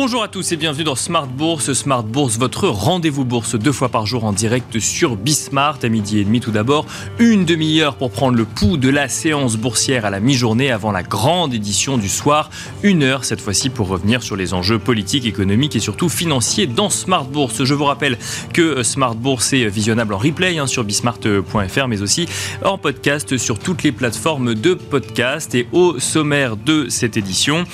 Bonjour à tous et bienvenue dans Smart Bourse. Smart Bourse, votre rendez-vous bourse deux fois par jour en direct sur Bismart à midi et demi tout d'abord. Une demi-heure pour prendre le pouls de la séance boursière à la mi-journée avant la grande édition du soir. Une heure cette fois-ci pour revenir sur les enjeux politiques, économiques et surtout financiers dans Smart Bourse. Je vous rappelle que Smart Bourse est visionnable en replay hein, sur bismart.fr mais aussi en podcast sur toutes les plateformes de podcast. Et au sommaire de cette édition,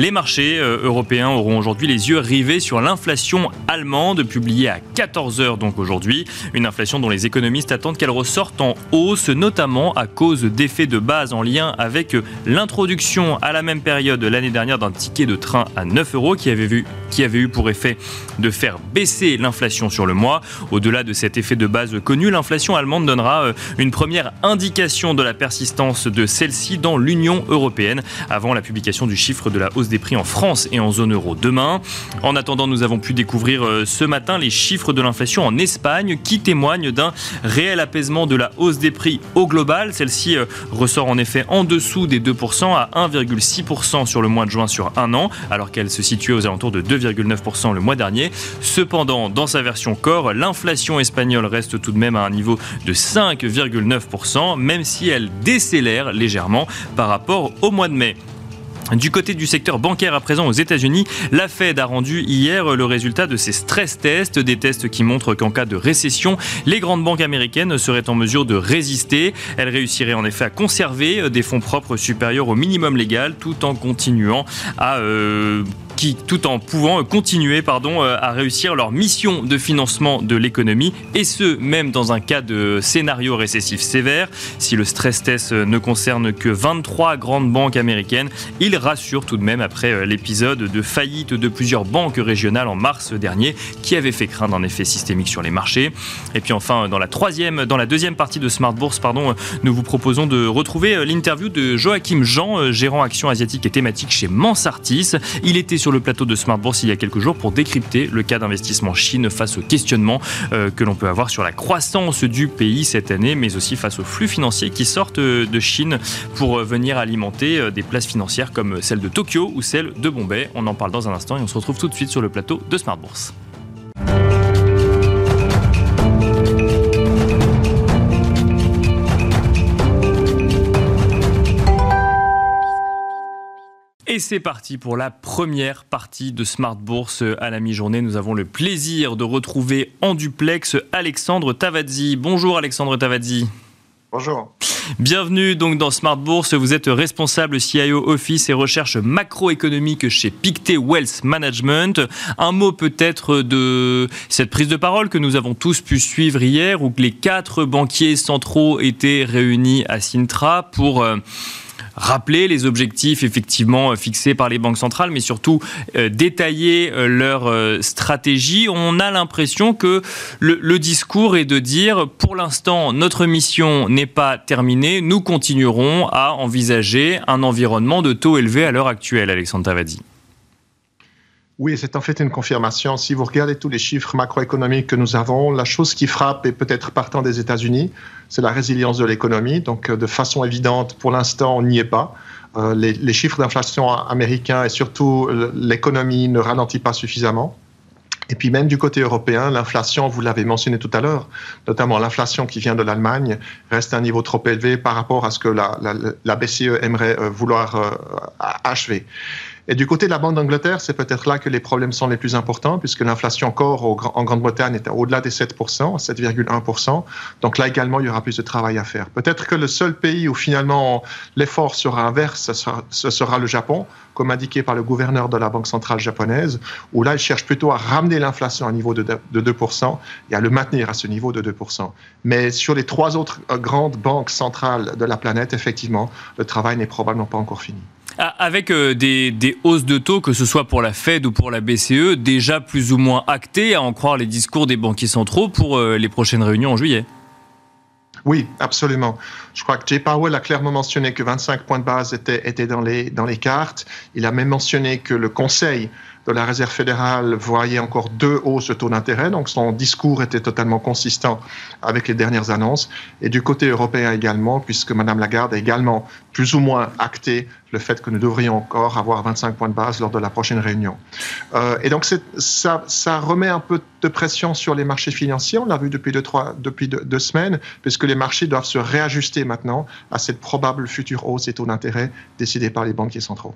les marchés euh, européens auront aujourd'hui les yeux rivés sur l'inflation allemande, publiée à 14h donc aujourd'hui. Une inflation dont les économistes attendent qu'elle ressorte en hausse, notamment à cause d'effets de base en lien avec l'introduction à la même période l'année dernière d'un ticket de train à 9 euros qui avait, vu, qui avait eu pour effet de faire baisser l'inflation sur le mois. Au-delà de cet effet de base connu, l'inflation allemande donnera euh, une première indication de la persistance de celle-ci dans l'Union européenne avant la publication du chiffre de la hausse des prix en France et en zone euro demain. En attendant, nous avons pu découvrir euh, ce matin les chiffres de l'inflation en Espagne qui témoignent d'un réel apaisement de la hausse des prix au global. Celle-ci euh, ressort en effet en dessous des 2% à 1,6% sur le mois de juin sur un an, alors qu'elle se situait aux alentours de 2,9% le mois dernier. Cependant, dans sa version corps, l'inflation espagnole reste tout de même à un niveau de 5,9%, même si elle décélère légèrement par rapport au mois de mai. Du côté du secteur bancaire à présent aux États-Unis, la Fed a rendu hier le résultat de ses stress tests, des tests qui montrent qu'en cas de récession, les grandes banques américaines seraient en mesure de résister. Elles réussiraient en effet à conserver des fonds propres supérieurs au minimum légal tout en continuant à euh, qui, tout en pouvant continuer pardon, euh, à réussir leur mission de financement de l'économie, et ce, même dans un cas de scénario récessif sévère. Si le stress test ne concerne que 23 grandes banques américaines, il rassure tout de même après euh, l'épisode de faillite de plusieurs banques régionales en mars dernier, qui avait fait craindre un effet systémique sur les marchés. Et puis enfin, dans la troisième, dans la deuxième partie de Smart Bourse, pardon, nous vous proposons de retrouver euh, l'interview de Joachim Jean, gérant action asiatique et thématique chez Mansartis. Il était sur le plateau de Smart Bourse il y a quelques jours pour décrypter le cas d'investissement Chine face aux questionnements euh, que l'on peut avoir sur la croissance du pays cette année, mais aussi face aux flux financiers qui sortent euh, de Chine pour euh, venir alimenter des places financières comme celle de Tokyo ou celle de Bombay. On en parle dans un instant et on se retrouve tout de suite sur le plateau de Smart Bourse. C'est parti pour la première partie de Smart Bourse à la mi-journée. Nous avons le plaisir de retrouver en duplex Alexandre Tavazzi. Bonjour Alexandre Tavazzi. Bonjour. Bienvenue donc dans Smart Bourse. Vous êtes responsable CIO Office et recherche macroéconomique chez Pictet Wealth Management. Un mot peut-être de cette prise de parole que nous avons tous pu suivre hier où les quatre banquiers centraux étaient réunis à Sintra pour euh, rappeler les objectifs effectivement euh, fixés par les banques centrales, mais surtout euh, détailler euh, leur stratégie. On a l'impression que le, discours est de dire, pour l'instant, notre mission n'est pas terminée, nous continuerons à envisager un environnement de taux élevé à l'heure actuelle, Alexandre Tavadi. Oui, c'est en fait une confirmation. Si vous regardez tous les chiffres macroéconomiques que nous avons, la chose qui frappe, et peut-être partant des États-Unis, c'est la résilience de l'économie. Donc, euh, de façon évidente, pour l'instant, on n'y est pas. Euh, les, chiffres d'inflation américains et surtout l'économie ne ralentit pas suffisamment. Et puis même du côté européen, l'inflation, vous l'avez mentionné tout à l'heure, notamment l'inflation qui vient de l'Allemagne, reste à un niveau trop élevé par rapport à ce que la, BCE aimerait euh, vouloir achever. Et du côté de la Banque d'Angleterre, c'est peut-être là que les problèmes sont les plus importants, puisque l'inflation encore en Grande-Bretagne est au-delà des 7%, 7,1%. Donc là également, il y aura plus de travail à faire. Peut-être que le seul pays où finalement l'effort sera inverse, ce sera, le Japon, comme indiqué par le gouverneur de la Banque centrale japonaise, où là, il cherche plutôt à ramener l'inflation à un niveau de 2% et à le maintenir à ce niveau de 2%. Mais sur les trois autres euh, grandes banques centrales de la planète, effectivement, le travail n'est probablement pas encore fini. Avec euh, des, hausses de taux, que ce soit pour la Fed ou pour la BCE, déjà plus ou moins actées, à en croire les discours des banquiers centraux pour euh, les prochaines réunions en juillet. Oui, absolument. Je crois que Jay Powell a clairement mentionné que 25 points de base étaient, dans, les, dans les cartes. Il a même mentionné que le Conseil de la Réserve fédérale voyait encore deux hausses de taux d'intérêt, donc son discours était totalement consistant avec les dernières annonces. Et du côté européen également, puisque Mme Lagarde a également plus ou moins acté le fait que nous devrions encore avoir 25 points de base lors de la prochaine réunion. Euh, et donc ça, remet un peu de pression sur les marchés financiers, on l'a vu depuis, deux, trois, depuis deux, semaines, puisque les marchés doivent se réajuster maintenant à cette probable future hausse des taux d'intérêt décidée par les banquiers centraux.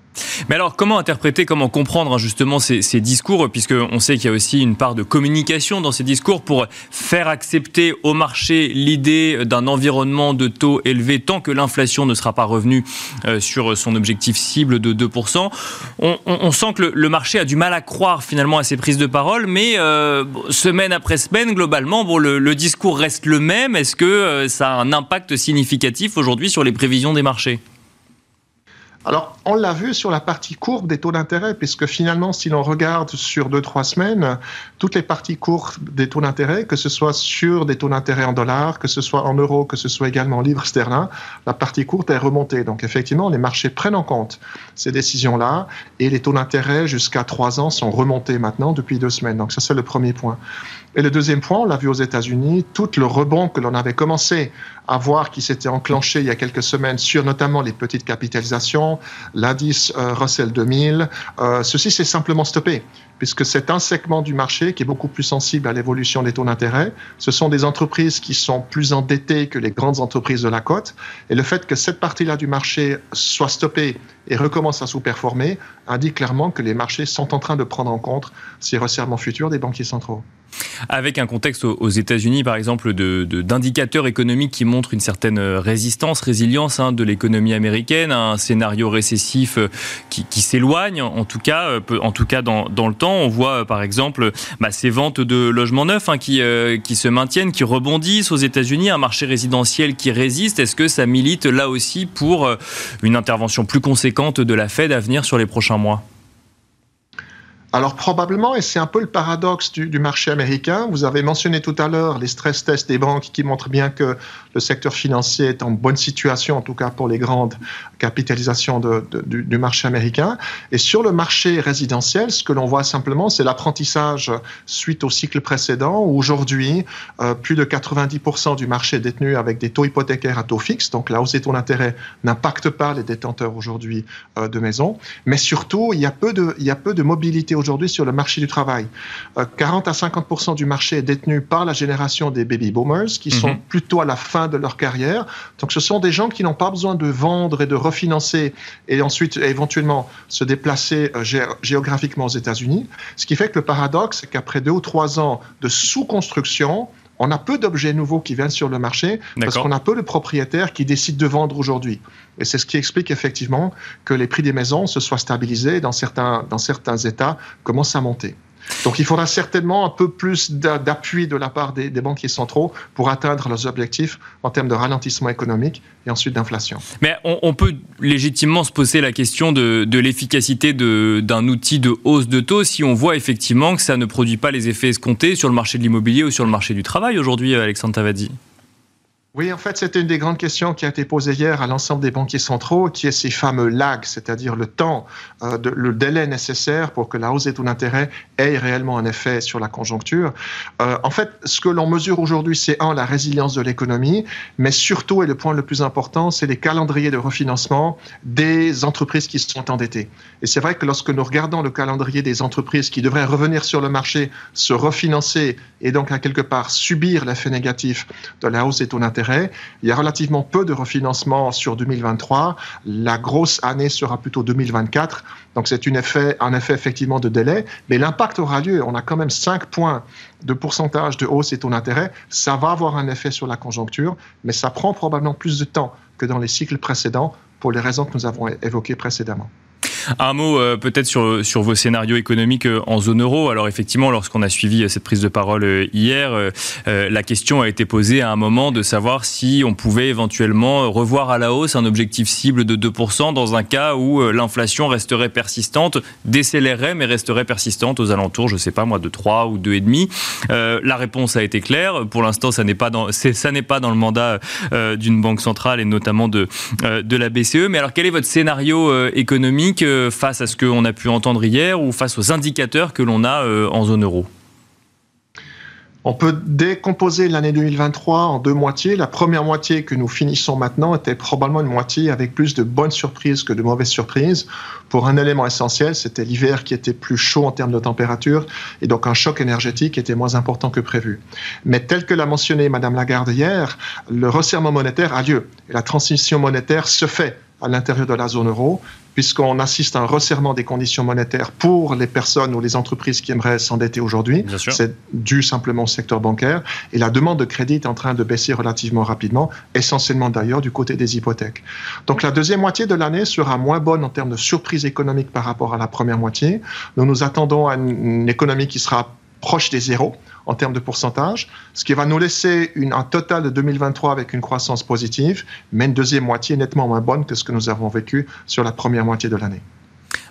Mais alors comment interpréter, comment comprendre hein, justement ces, ces discours, puisqu'on sait qu'il y a aussi une part de communication dans ces discours pour faire accepter au marché l'idée d'un environnement de taux élevé tant que l'inflation ne sera pas revenue euh, sur son objectif objectif cible de 2%. On, sent que le, marché a du mal à croire finalement à ces prises de parole, mais euh, semaine après semaine, globalement, bon, le, discours reste le même. Est-ce que euh, ça a un impact significatif aujourd'hui sur les prévisions des marchés? Alors, on l'a vu sur la partie courbe des taux d'intérêt, puisque finalement, si l'on regarde sur deux, trois semaines, toutes les parties courbes des taux d'intérêt, que ce soit sur des taux d'intérêt en dollars, que ce soit en euros, que ce soit également en livres sterling, la partie courte est remontée. Donc, effectivement, les marchés prennent en compte ces décisions-là, et les taux d'intérêt jusqu'à trois ans sont remontés maintenant depuis deux semaines. Donc, ça, c'est le premier point. Et le deuxième point, on l'a vu aux États-Unis, tout le rebond que l'on avait commencé à voir qui s'était enclenché il y a quelques semaines sur notamment les petites capitalisations, l'indice euh, Russell 2000, euh, ceci s'est simplement stoppé puisque c'est un segment du marché qui est beaucoup plus sensible à l'évolution des taux d'intérêt. Ce sont des entreprises qui sont plus endettées que les grandes entreprises de la côte. Et le fait que cette partie-là du marché soit stoppée et recommence à sous-performer indique clairement que les marchés sont en train de prendre en compte ces resserrements futurs des banquiers centraux. Avec un contexte aux États-Unis, par exemple, d'indicateurs de, économiques qui montrent une certaine résistance, résilience hein, de l'économie américaine, un scénario récessif euh, qui, s'éloigne, en tout cas, euh, en tout cas dans, dans le temps on voit euh, par exemple bah, ces ventes de logements neufs hein, qui, euh, qui se maintiennent, qui rebondissent. Aux États-Unis, un marché résidentiel qui résiste. Est-ce que ça milite là aussi pour euh, une intervention plus conséquente de la Fed à venir sur les prochains mois? Alors probablement, et c'est un peu le paradoxe du, marché américain, vous avez mentionné tout à l'heure les stress tests des banques qui montrent bien que le secteur financier est en bonne situation, en tout cas pour les grandes capitalisations du, marché américain. Et sur le marché résidentiel, ce que l'on voit simplement, c'est l'apprentissage suite au cycle précédent, où aujourd'hui, euh, plus de 90% du marché est détenu avec des taux hypothécaires à taux fixe, donc la hausse des taux d'intérêt n'impacte pas les détenteurs aujourd'hui euh, de maisons. Mais surtout, il y a peu de, il y a peu de mobilité aujourd'hui sur le marché du travail. 40 euh, à 50 du marché est détenu par la génération des baby boomers, qui sont mhm. plutôt à la fin de leur carrière. Donc ce sont des gens qui n'ont pas besoin de vendre et de refinancer et ensuite éventuellement se déplacer euh, géographiquement aux États-Unis. Ce qui fait que le paradoxe, c'est qu'après deux ou trois ans de sous-construction, on a peu d'objets nouveaux qui viennent sur le marché parce qu'on a peu de propriétaires qui décident de vendre aujourd'hui. Et c'est ce qui explique effectivement que les prix des maisons se soient stabilisés dans certains, dans certains États, commencent à monter. Donc il faudra certainement un peu plus d'appui de la part des, banquiers centraux pour atteindre leurs objectifs en termes de ralentissement économique et ensuite d'inflation. Mais on, peut légitimement se poser la question de, de l'efficacité d'un outil de hausse de taux si on voit effectivement que ça ne produit pas les effets escomptés sur le marché de l'immobilier ou sur le marché du travail aujourd'hui, Alexandre Tavadi. Oui, en fait, c'était une des grandes questions qui a été posée hier à l'ensemble des banquiers centraux, qui est ces fameux lags, c'est-à-dire le temps, euh, le délai nécessaire pour que la hausse des taux d'intérêt ait réellement un effet sur la conjoncture. Euh, en fait, ce que l'on mesure aujourd'hui, c'est un, la résilience de l'économie, mais surtout, et le point le plus important, c'est les calendriers de refinancement des entreprises qui sont endettées. Et c'est vrai que lorsque nous regardons le calendrier des entreprises qui devraient revenir sur le marché, se refinancer et donc à quelque part subir l'effet négatif de la hausse des taux d'intérêt, il y a relativement peu de refinancement sur 2023. La grosse année sera plutôt 2024. Donc c'est un effet, effectivement de délai. Mais l'impact aura lieu. On a quand même 5 points de pourcentage de hausse et taux d'intérêt. Ça va avoir un effet sur la conjoncture, mais ça prend probablement plus de temps que dans les cycles précédents pour les raisons que nous avons évoquées précédemment. Un mot euh, peut-être sur, sur vos scénarios économiques euh, en zone euro. Alors effectivement, lorsqu'on a suivi euh, cette prise de parole hier, la question a été posée à un moment de savoir si on pouvait éventuellement revoir à la hausse un objectif cible de 2% dans un cas où l'inflation resterait persistante, décélérerait mais resterait persistante aux alentours, je sais pas moi, de 3 ou 2,5. Euh, la réponse a été claire. Pour l'instant, ça n'est pas dans, pas dans le mandat d'une banque centrale et notamment de, de la BCE. Mais alors, quel est votre scénario économique face à ce qu'on a pu entendre hier ou face aux indicateurs que l'on a en zone euro on peut décomposer l'année 2023 en deux moitiés. La première moitié que nous finissons maintenant était probablement une moitié avec plus de bonnes surprises que de mauvaises surprises. Pour un élément essentiel, c'était l'hiver qui était plus chaud en termes de température et donc un choc énergétique était moins important que prévu. Mais tel que l'a mentionné Madame Lagarde hier, le resserrement monétaire a lieu et la transition monétaire se fait à l'intérieur de la zone euro, puisqu'on assiste à un resserrement des conditions monétaires pour les personnes ou les entreprises qui aimeraient s'endetter aujourd'hui. C'est dû simplement au secteur bancaire. Et la demande de crédit est en train de baisser relativement rapidement, essentiellement d'ailleurs du côté des hypothèques. Donc la deuxième moitié de l'année sera moins bonne en termes de surprise économique par rapport à la première moitié. Nous nous attendons à une économie qui sera proche des zéros en termes de pourcentage, ce qui va nous laisser une, un total de 2023 avec une croissance positive, mais une deuxième moitié nettement moins bonne que ce que nous avons vécu sur la première moitié de l'année.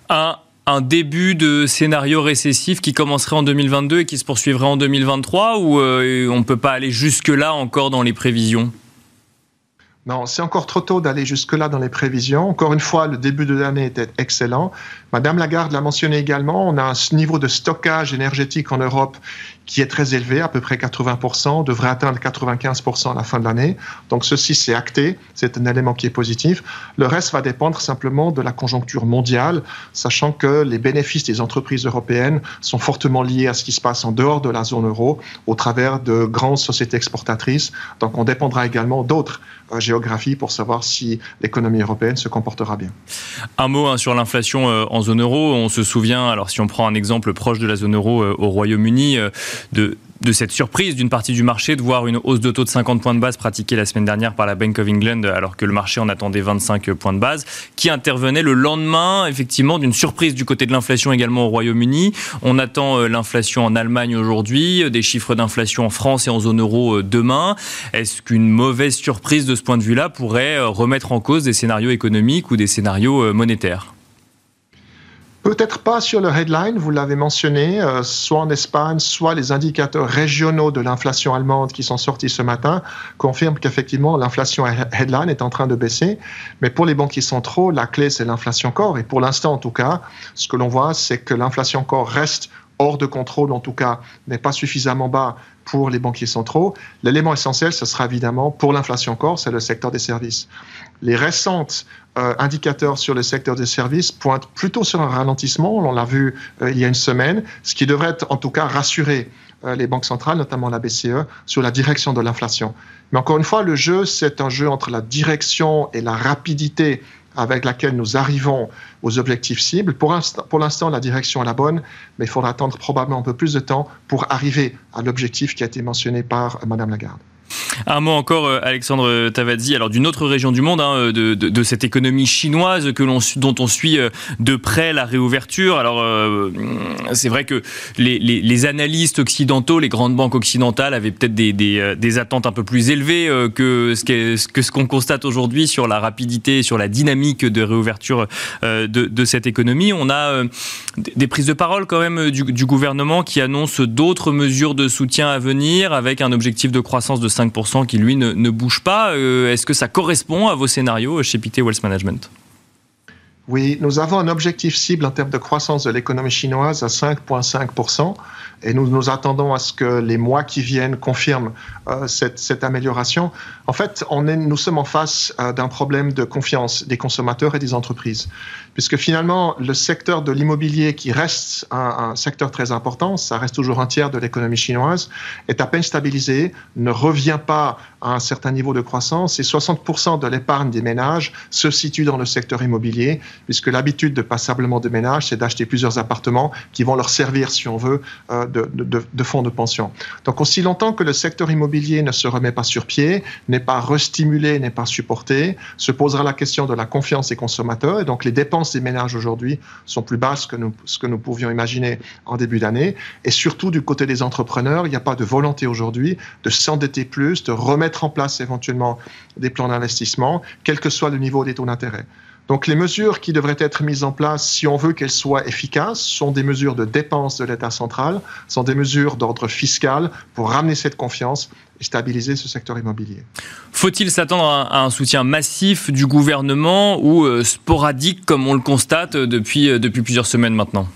Un, un début de scénario récessif qui commencerait en 2022 et qui se poursuivrait en 2023 ou euh, on ne peut pas aller jusque-là encore dans les prévisions? Non, c'est encore trop tôt d'aller jusque-là dans les prévisions. Encore une fois, le début de l'année était excellent. Madame Lagarde l'a mentionné également, on a un niveau de stockage énergétique en Europe qui est très élevé, à peu près 80%, devrait atteindre 95% à la fin de l'année. Donc ceci, c'est acté, c'est un élément qui est positif. Le reste va dépendre simplement de la conjoncture mondiale, sachant que les bénéfices des entreprises européennes sont fortement liés à ce qui se passe en dehors de la zone euro, au travers de grandes sociétés exportatrices. Donc on dépendra également d'autres euh, géographies pour savoir si l'économie européenne se comportera bien. Un mot hein, sur l'inflation euh, en zone euro. On se souvient, alors si on prend un exemple proche de la zone euro euh, au Royaume-Uni, de, cette surprise d'une partie du marché de voir une hausse de taux de 50 points de base pratiquée la semaine dernière par la Bank of England alors que le marché en attendait 25 points de base, qui intervenait le lendemain effectivement d'une surprise du côté de l'inflation également au Royaume-Uni. On attend euh, l'inflation en Allemagne aujourd'hui, euh, des chiffres d'inflation en France et en zone euro euh, demain. Est-ce qu'une mauvaise surprise de ce point de vue-là pourrait remettre en cause des scénarios économiques ou des scénarios monétaires? Peut-être pas sur le headline, vous l'avez mentionné, euh, soit en Espagne, soit les indicateurs régionaux de l'inflation allemande qui sont sortis ce matin confirment qu'effectivement l'inflation headline est en train de baisser. Mais pour les banquiers centraux, la clé c'est l'inflation corps. Et pour l'instant en tout cas, ce que l'on voit, c'est que l'inflation corps reste hors de contrôle, en tout cas, n'est pas suffisamment bas pour les banquiers centraux. L'élément essentiel, ce sera évidemment pour l'inflation corps, c'est le secteur des services. Les récentes euh, indicateurs sur le secteur des services pointent plutôt sur un ralentissement, on l'a vu euh, il y a une semaine, ce qui devrait en tout cas rassurer euh, les banques centrales, notamment la BCE, sur la direction de l'inflation. Mais encore une fois, le jeu, c'est un jeu entre la direction et la rapidité avec laquelle nous arrivons aux objectifs cibles. Pour l'instant, la direction est la bonne, mais il faudra attendre probablement un peu plus de temps pour arriver à l'objectif qui a été mentionné par Mme Lagarde. Un mot encore, euh, Alexandre Tavadzi, alors d'une autre région du monde, hein, euh, de, cette économie chinoise que dont on suit euh, de près la réouverture. Alors, c'est vrai que les, analystes occidentaux, les grandes banques occidentales avaient peut-être des, attentes un peu plus élevées que ce qu'on constate aujourd'hui sur la rapidité, sur la dynamique de réouverture de, cette économie. On a des prises de parole quand même du, du gouvernement qui annoncent d'autres mesures de soutien à venir avec un objectif de croissance de 5% qui, lui, ne, bouge pas. Euh, est-ce que ça correspond à vos scénarios chez Pité Wealth Management? Oui, nous avons un objectif cible en termes de croissance de l'économie chinoise à 5,5% et nous nous attendons à ce que les mois qui viennent confirment euh, cette, amélioration. En fait, nous sommes en face euh, d'un problème de confiance des consommateurs et des entreprises, puisque finalement, le secteur de l'immobilier, qui reste un, secteur très important, ça reste toujours un tiers de l'économie chinoise, est à peine stabilisé, ne revient pas à un certain niveau de croissance et 60% de l'épargne des ménages se situe dans le secteur immobilier puisque l'habitude de passablement de ménage, c'est d'acheter plusieurs appartements qui vont leur servir, si on veut, euh, de, fonds de pension. Donc aussi longtemps que le secteur immobilier ne se remet pas sur pied, n'est pas restimulé, n'est pas supporté, se posera la question de la confiance des consommateurs. Et donc les dépenses des ménages aujourd'hui sont plus basses que ce que nous pouvions imaginer en début d'année. Et surtout du côté des entrepreneurs, il n'y a pas de volonté aujourd'hui de s'endetter plus, de remettre en place éventuellement des plans d'investissement, quel que soit le niveau des taux d'intérêt. Donc les mesures qui devraient être mises en place, si on veut qu'elles soient efficaces, sont des mesures de dépenses de l'État central, sont des mesures d'ordre fiscal pour ramener cette confiance et stabiliser ce secteur immobilier. Faut-il s'attendre à un soutien massif du gouvernement ou euh, sporadique comme on le constate depuis, euh, depuis plusieurs semaines maintenant?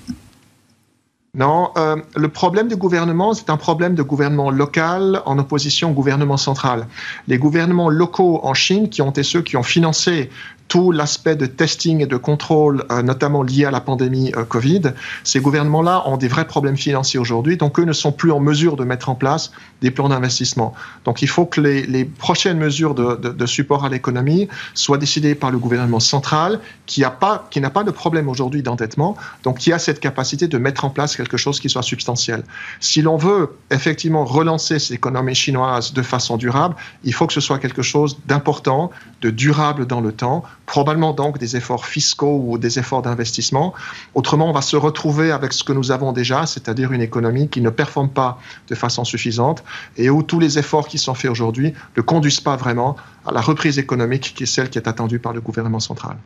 Non, euh, le problème du gouvernement, c'est un problème de gouvernement local en opposition au gouvernement central. Les gouvernements locaux en Chine, qui ont été ceux qui ont financé tout l'aspect de testing et de contrôle, euh, notamment lié à la pandémie euh, Covid, ces gouvernements-là ont des vrais problèmes financiers aujourd'hui, donc eux ne sont plus en mesure de mettre en place des plans d'investissement. Donc il faut que les, prochaines mesures de, support à l'économie soient décidées par le gouvernement central, qui n'a pas, pas de problème aujourd'hui d'endettement, donc qui a cette capacité de mettre en place quelque chose qui soit substantiel. Si l'on veut effectivement relancer cette économie chinoise de façon durable, il faut que ce soit quelque chose d'important, de durable dans le temps, probablement donc des efforts fiscaux ou des efforts d'investissement. Autrement, on va se retrouver avec ce que nous avons déjà, c'est-à-dire une économie qui ne performe pas de façon suffisante et où tous les efforts qui sont faits aujourd'hui ne conduisent pas vraiment à la reprise économique qui est celle qui est attendue par le gouvernement central.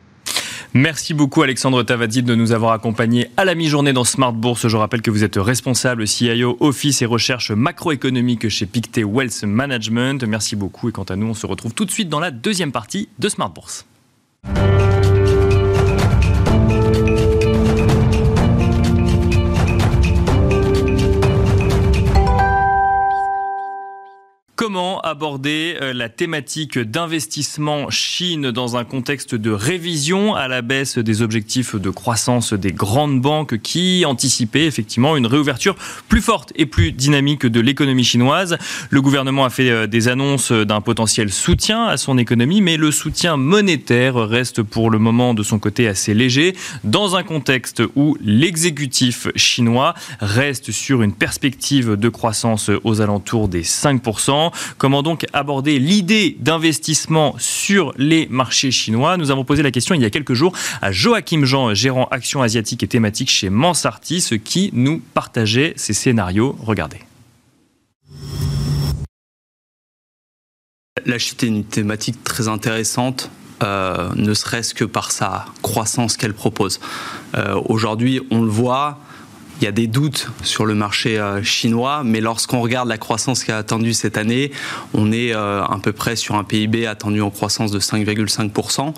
Merci beaucoup Alexandre Tavadid de nous avoir accompagnés à la mi-journée dans Smart Bourse. Je rappelle que vous êtes responsable CIO Office et recherche macroéconomique chez Pictet Wealth Management. Merci beaucoup et quant à nous, on se retrouve tout de suite dans la deuxième partie de Smart Bourse. Comment aborder euh, la thématique d'investissement Chine dans un contexte de révision à la baisse des objectifs de croissance des grandes banques qui anticipaient effectivement une réouverture plus forte et plus dynamique de l'économie chinoise? Le gouvernement a fait euh, des annonces d'un potentiel soutien à son économie, mais le soutien monétaire reste pour le moment de son côté assez léger dans un contexte où l'exécutif chinois reste sur une perspective de croissance aux alentours des 5%. Comment donc aborder l'idée d'investissement sur les marchés chinois Nous avons posé la question il y a quelques jours à Joachim Jean, gérant action asiatique et thématique chez Mansartis, qui nous partageait ces scénarios. Regardez. La Chine est une thématique très intéressante. Euh, ne serait-ce que par sa croissance qu'elle propose. Euh, aujourd'hui, on le voit, il y a des doutes sur le marché euh, chinois, mais lorsqu'on regarde la croissance qui a attendu cette année, on est euh, à peu près sur un PIB attendu en croissance de 5,5%.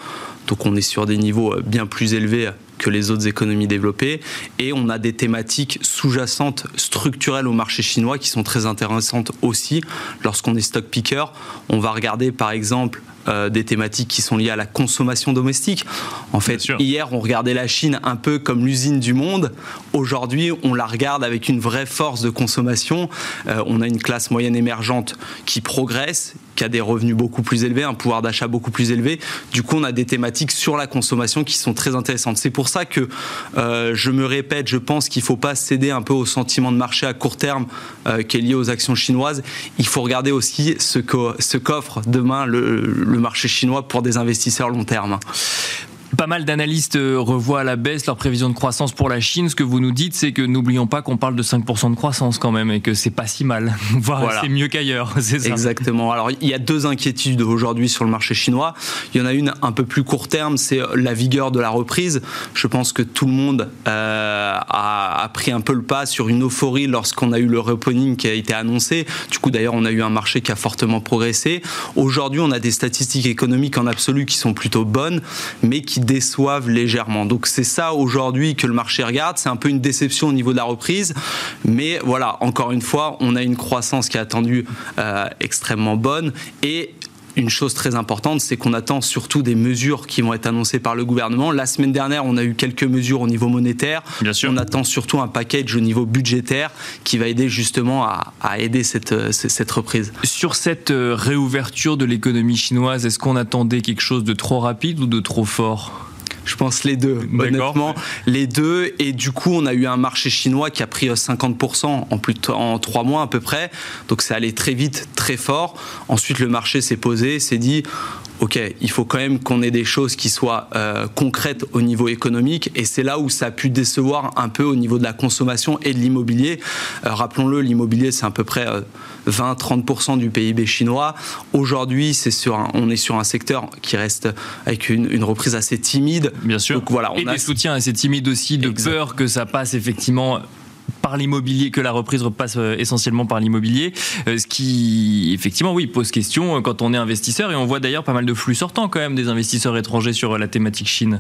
Donc on est sur des niveaux euh, bien plus élevés que les autres économies développées. Et on a des thématiques sous-jacentes structurelles au marché chinois qui sont très intéressantes aussi. Lorsqu'on est stock picker, on va regarder par exemple euh, des thématiques qui sont liées à la consommation domestique. En fait, hier, on regardait la Chine un peu comme l'usine du monde. Aujourd'hui, on la regarde avec une vraie force de consommation. Euh, on a une classe moyenne émergente qui progresse, qui a des revenus beaucoup plus élevés, un pouvoir d'achat beaucoup plus élevé. Du coup, on a des thématiques sur la consommation qui sont très intéressantes. C'est pour ça que euh, je me répète, je pense qu'il ne faut pas céder un peu au sentiment de marché à court terme qui est lié aux actions chinoises. Il faut regarder aussi ce qu'offre demain le marché chinois pour des investisseurs long terme. Pas mal d'analystes euh, revoient à la baisse leur prévision de croissance pour la Chine. Ce que vous nous dites, c'est que n'oublions pas qu'on parle de 5% de croissance quand même et que c'est pas si mal. voilà. c'est mieux qu'ailleurs, c'est ça. Exactement. Alors, il y a deux inquiétudes aujourd'hui sur le marché chinois. Il y en a une un peu plus court terme, c'est la vigueur de la reprise. Je pense que tout le monde euh, a, a, pris un peu le pas sur une euphorie lorsqu'on a eu le reopening qui a été annoncé. Du coup, d'ailleurs, on a eu un marché qui a fortement progressé. Aujourd'hui, on a des statistiques économiques en absolu qui sont plutôt bonnes, mais qui déçoivent légèrement. Donc c'est ça aujourd'hui que le marché regarde. C'est un peu une déception au niveau de la reprise. Mais voilà, encore une fois, on a une croissance qui est attendue euh, extrêmement bonne et une chose très importante, c'est qu'on attend surtout des mesures qui vont être annoncées par le gouvernement. La semaine dernière, on a eu quelques mesures au niveau monétaire. Bien sûr. On attend surtout un package au niveau budgétaire qui va aider justement à, à aider cette, euh, cette reprise. Sur cette euh, réouverture de l'économie chinoise, est-ce qu'on attendait quelque chose de trop rapide ou de trop fort? Je pense les deux, honnêtement, les deux. Et du coup, on a eu un marché chinois qui a pris 50% euh, en plus en trois mois à peu près. Donc, c'est allé très vite, très fort. Ensuite, le marché s'est posé, s'est dit, ok, il faut quand même qu'on ait des choses qui soient euh, concrètes au niveau économique, et c'est là où ça a pu décevoir un peu au niveau de la consommation et de l'immobilier. Euh, rappelons-le, l'immobilier, c'est à peu près 20-30% du PIB chinois. Aujourd'hui, c'est sur on est sur un secteur qui reste avec une, reprise assez timide. Bien sûr. Donc, voilà, on et a... des soutiens assez timides aussi, de peur que ça passe effectivement par l'immobilier, que la reprise repasse euh, essentiellement par l'immobilier, euh, ce qui effectivement oui pose question euh, quand on est investisseur et on voit d'ailleurs pas mal de flux sortants quand même des investisseurs étrangers sur la thématique Chine.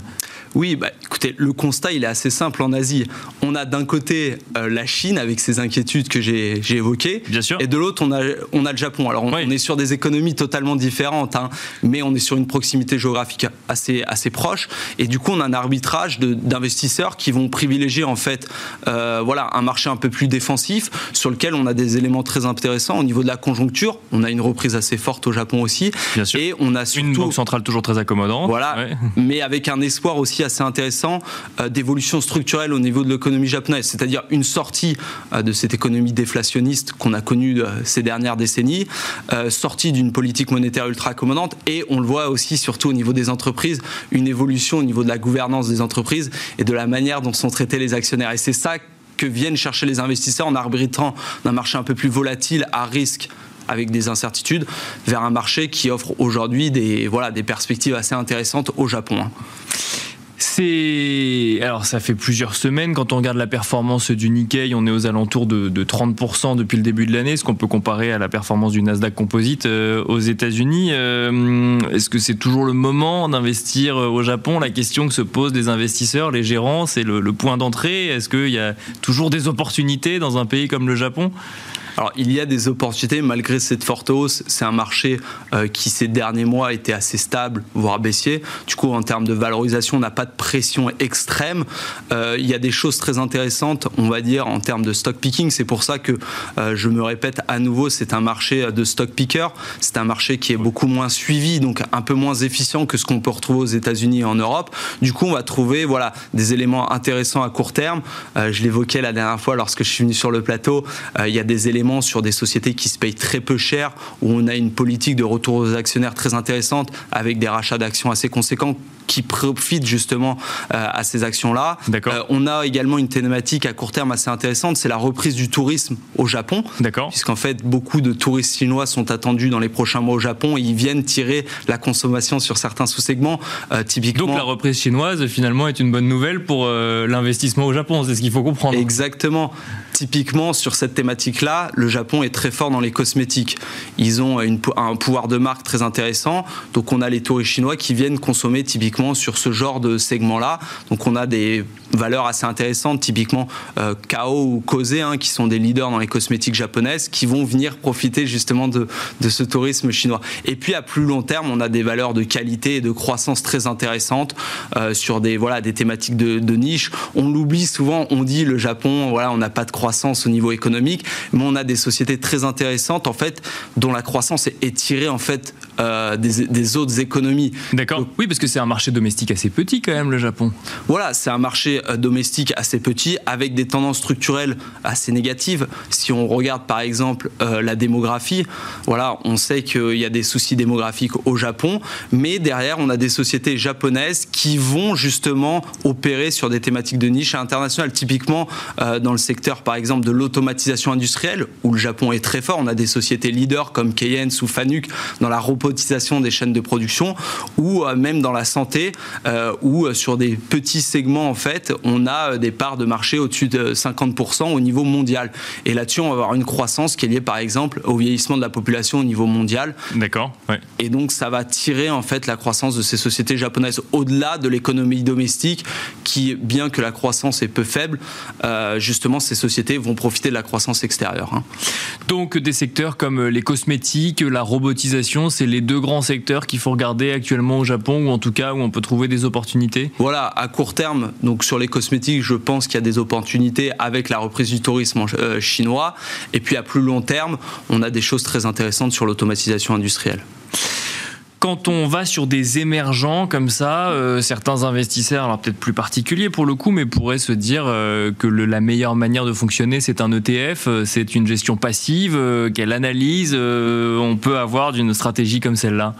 Oui, bah, écoutez, le constat il est assez simple en Asie. On a d'un côté la Chine avec ses inquiétudes que j'ai évoquées, Bien sûr. et de l'autre on a, on a le Japon. Alors on, est sur des économies totalement différentes, hein, mais on est sur une proximité géographique assez, assez proche, et du coup on a un arbitrage d'investisseurs qui vont privilégier en fait voilà, un marché marché un peu plus défensif sur lequel on a des éléments très intéressants au niveau de la conjoncture. On a une reprise assez forte au Japon aussi. Bien sûr. Et on a surtout, une banque centrale toujours très accommodante. Voilà, mais avec un espoir aussi assez intéressant euh, d'évolution structurelle au niveau de l'économie japonaise, c'est-à-dire une sortie euh, de cette économie déflationniste qu'on a connue euh, ces dernières décennies, sortie d'une politique monétaire ultra accommodante, et on le voit aussi surtout au niveau des entreprises, une évolution au niveau de la gouvernance des entreprises et de la manière dont sont traités les actionnaires. Et c'est ça que viennent chercher les investisseurs en arbitrant d'un marché un peu plus volatile, à risque avec des incertitudes, vers un marché qui offre aujourd'hui des, des perspectives assez intéressantes au Japon. C'est alors ça fait plusieurs semaines quand on regarde la performance du Nikkei, on est aux alentours de, 30% depuis le début de l'année, ce qu'on peut comparer à la performance du Nasdaq Composite euh, aux États-Unis. Euh, est-ce que c'est toujours le moment d'investir euh, au Japon? La question que se posent les investisseurs, les gérants, c'est le point d'entrée. Est-ce qu'il y a toujours des opportunités dans un pays comme le Japon? Alors, il y a des opportunités malgré cette forte hausse. C'est un marché euh, qui, ces derniers mois, était assez stable, voire baissier. Du coup, en termes de valorisation, on n'a pas de pression extrême. Euh, il y a des choses très intéressantes, on va dire, en termes de stock picking. C'est pour ça que euh, je me répète à nouveau, c'est un marché de stock picker. C'est un marché qui est beaucoup moins suivi, donc un peu moins efficient que ce qu'on peut retrouver aux États-Unis et en Europe. Du coup, on va trouver voilà, des éléments intéressants à court terme. je l'évoquais la dernière fois lorsque je suis venu sur le plateau. il y a des éléments sur des sociétés qui se payent très peu cher, où on a une politique de retour aux actionnaires très intéressante, avec des rachats d'actions assez conséquents qui profitent justement euh, à ces actions-là. Euh, on a également une thématique à court terme assez intéressante, c'est la reprise du tourisme au Japon. D'accord. Puisqu'en fait, beaucoup de touristes chinois sont attendus dans les prochains mois au Japon et ils viennent tirer la consommation sur certains sous-segments. Euh, typiquement. Donc la reprise chinoise, finalement, est une bonne nouvelle pour l'investissement au Japon, c'est ce qu'il faut comprendre. Exactement. Typiquement, sur cette thématique-là, le Japon est très fort dans les cosmétiques. Ils ont un pouvoir de marque très intéressant. Donc, on a les touristes chinois qui viennent consommer typiquement sur ce genre de segment-là. Donc, on a des valeurs assez intéressantes, typiquement euh, Kao ou Kose, hein, qui sont des leaders dans les cosmétiques japonaises, qui vont venir profiter justement de, de ce tourisme chinois. Et puis, à plus long terme, on a des valeurs de qualité et de croissance très intéressantes euh, sur des, voilà, des thématiques de, de niche. On l'oublie souvent, on dit le Japon, voilà, on n'a pas de croissance au niveau économique, mais on a des sociétés très intéressantes en fait dont la croissance est tirée en fait euh, des, autres économies. D'accord. Oui, parce que c'est un marché domestique assez petit quand même le Japon. Voilà, c'est un marché domestique assez petit avec des tendances structurelles assez négatives. Si on regarde par exemple euh, la démographie, voilà, on sait qu'il y a des soucis démographiques au Japon, mais derrière on a des sociétés japonaises qui vont justement opérer sur des thématiques de niche internationales, typiquement dans le secteur par exemple de l'automatisation industrielle, où le Japon est très fort. On a des sociétés leaders comme Keyence ou Fanuc dans la robotisation des chaînes de production, ou euh, même dans la santé, euh, euh, sur des petits segments, en fait, on a des parts de marché au-dessus de 50% au niveau mondial. Et là-dessus, on va avoir une croissance qui est liée, par exemple, au vieillissement de la population au niveau mondial. D'accord. Ouais. Et donc, ça va tirer, en fait, la croissance de ces sociétés japonaises au-delà de l'économie domestique, qui, bien que la croissance est peu faible, justement, ces sociétés vont profiter de la croissance extérieure. Hein. Donc des secteurs comme les cosmétiques, la robotisation, c'est les deux grands secteurs qu'il faut regarder actuellement au Japon ou en tout cas où on peut trouver des opportunités? Voilà, à court terme, donc sur les cosmétiques, je pense qu'il y a des opportunités avec la reprise du tourisme euh, chinois. Et puis à plus long terme, on a des choses très intéressantes sur l'automatisation industrielle. quand on va sur des émergents comme ça, euh, certains investisseurs, alors peut-être plus particuliers pour le coup, mais pourraient se dire euh, que la meilleure manière de fonctionner, c'est un ETF, euh, c'est une gestion passive. quelle analyse on peut avoir d'une stratégie comme celle-là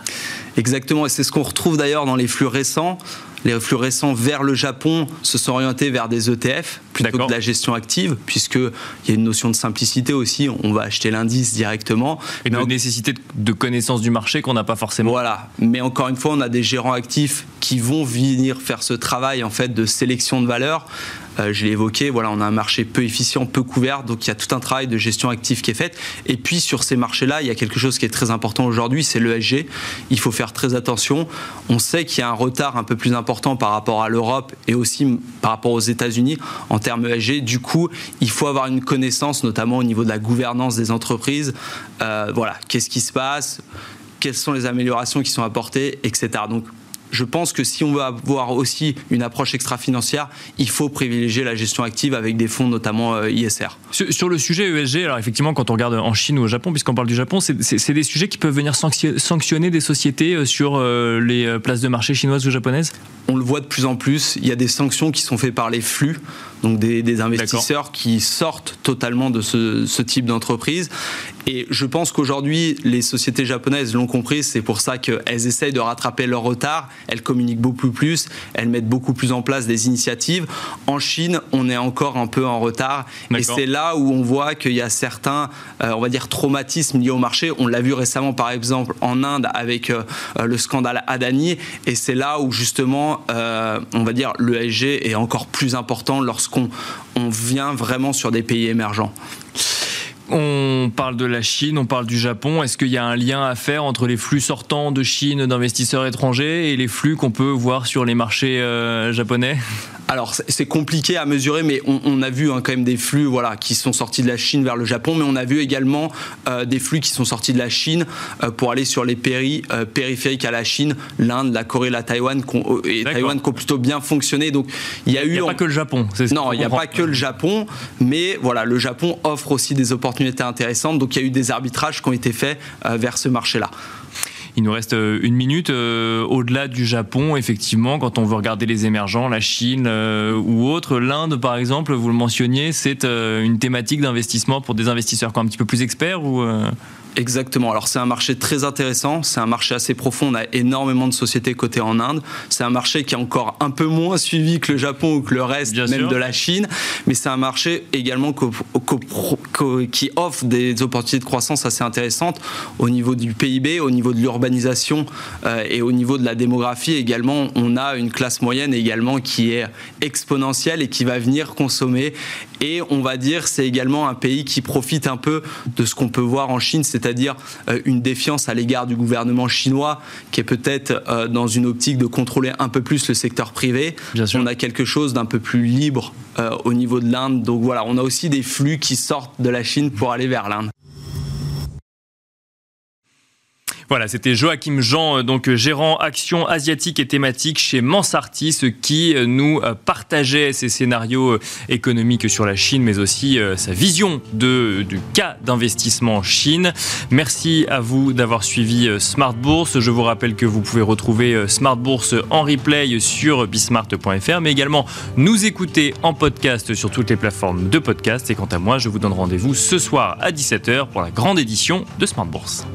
Exactement, et c'est ce qu'on retrouve d'ailleurs dans les flux récents les flux récents vers le Japon se sont orientés vers des ETF plutôt que de la gestion active, puisqu'il y a une notion de simplicité aussi. On va acheter l'indice directement. Et de nécessité de connaissance du marché qu'on n'a pas forcément. Voilà. Mais encore une fois, on a des gérants actifs qui vont venir faire ce travail en fait de sélection de valeur je l'ai évoqué, voilà, on a un marché peu efficient, peu couvert, donc il y a tout un travail de gestion active qui est fait. Et puis sur ces marchés-là, il y a quelque chose qui est très important aujourd'hui, c'est l'ESG. Il faut faire très attention. On sait qu'il y a un retard un peu plus important par rapport à l'Europe et aussi par rapport aux États-Unis en termes ESG. Du coup, il faut avoir une connaissance, notamment au niveau de la gouvernance des entreprises. Euh, voilà, qu'est-ce qui se passe? Quelles sont les améliorations qui sont apportées, etc. Donc je pense que si on veut avoir aussi une approche extra-financière, il faut privilégier la gestion active avec des fonds, notamment euh, ISR. Sur, le sujet ESG, alors effectivement, quand on regarde en Chine ou au Japon, puisqu'on parle du Japon, c'est des sujets qui peuvent venir sanctionner des sociétés euh, sur euh, les places de marché chinoises ou japonaises? On le voit de plus en plus. Il y a des sanctions qui sont faites par les flux donc des, investisseurs qui sortent totalement de ce, type d'entreprise. Et je pense qu'aujourd'hui, les sociétés japonaises l'ont compris, c'est pour ça qu'elles essayent de rattraper leur retard, elles communiquent beaucoup plus, elles mettent beaucoup plus en place des initiatives. En Chine, on est encore un peu en retard, et c'est là où on voit qu'il y a certains, euh, on va dire, traumatismes liés au marché. On l'a vu récemment, par exemple, en Inde avec euh, le scandale Adani, et c'est là où justement, euh, on va dire, l'ESG est encore plus important lorsqu'on on vient vraiment sur des pays émergents. On parle de la Chine, on parle du Japon. Est-ce qu'il y a un lien à faire entre les flux sortants de Chine d'investisseurs étrangers et les flux qu'on peut voir sur les marchés euh, japonais? Alors c'est compliqué à mesurer, mais on, a vu hein, quand même des flux voilà, qui sont sortis de la Chine vers le Japon, mais on a vu également euh, des flux qui sont sortis de la Chine euh, pour aller sur les péri, euh, périphériques à la Chine, l'Inde, la Corée, la Taïwan, et Taïwan qui ont plutôt bien fonctionné. Donc il y a eu. Il n'y a pas que le Japon. non, il n'y a pas que le Japon, mais voilà, le Japon offre aussi des opportunités intéressantes. Donc il y a eu des arbitrages qui ont été faits vers ce marché-là. Il nous reste euh, une minute. Euh, au-delà du Japon, effectivement, quand on veut regarder les émergents, la Chine euh, ou autre, l'Inde, par exemple, vous le mentionniez, c'est une thématique d'investissement pour des investisseurs un petit peu plus experts ou Exactement. Alors c'est un marché très intéressant, c'est un marché assez profond. On a énormément de sociétés cotées en Inde. C'est un marché qui est encore un peu moins suivi que le Japon ou que le reste, même de la Chine. Mais c'est un marché également qui offre des opportunités de croissance assez intéressantes au niveau du PIB, au niveau de l'urbanisation euh, et au niveau de la démographie également. On a une classe moyenne également qui est exponentielle et qui va venir consommer. Et on va dire c'est également un pays qui profite un peu de ce qu'on peut voir en Chine, c'est c'est-à-dire euh, une défiance à l'égard du gouvernement chinois qui est peut-être euh, dans une optique de contrôler un peu plus le secteur privé. On a quelque chose d'un peu plus libre euh, au niveau de l'Inde. Donc voilà, on a aussi des flux qui sortent de la Chine pour aller vers l'Inde. Voilà, c'était Joachim Jean, euh, donc euh, gérant action asiatique et thématique chez Mansartis, qui euh, nous partageait ses scénarios économiques sur la Chine, mais aussi sa vision du cas d'investissement en Chine. Merci à vous d'avoir suivi Smart Bourse. Je vous rappelle que vous pouvez retrouver Smart Bourse en replay sur bismart.fr, mais également nous écouter en podcast sur toutes les plateformes de podcast. Et quant à moi, je vous donne rendez-vous ce soir à 17h pour la grande édition de Smart Bourse.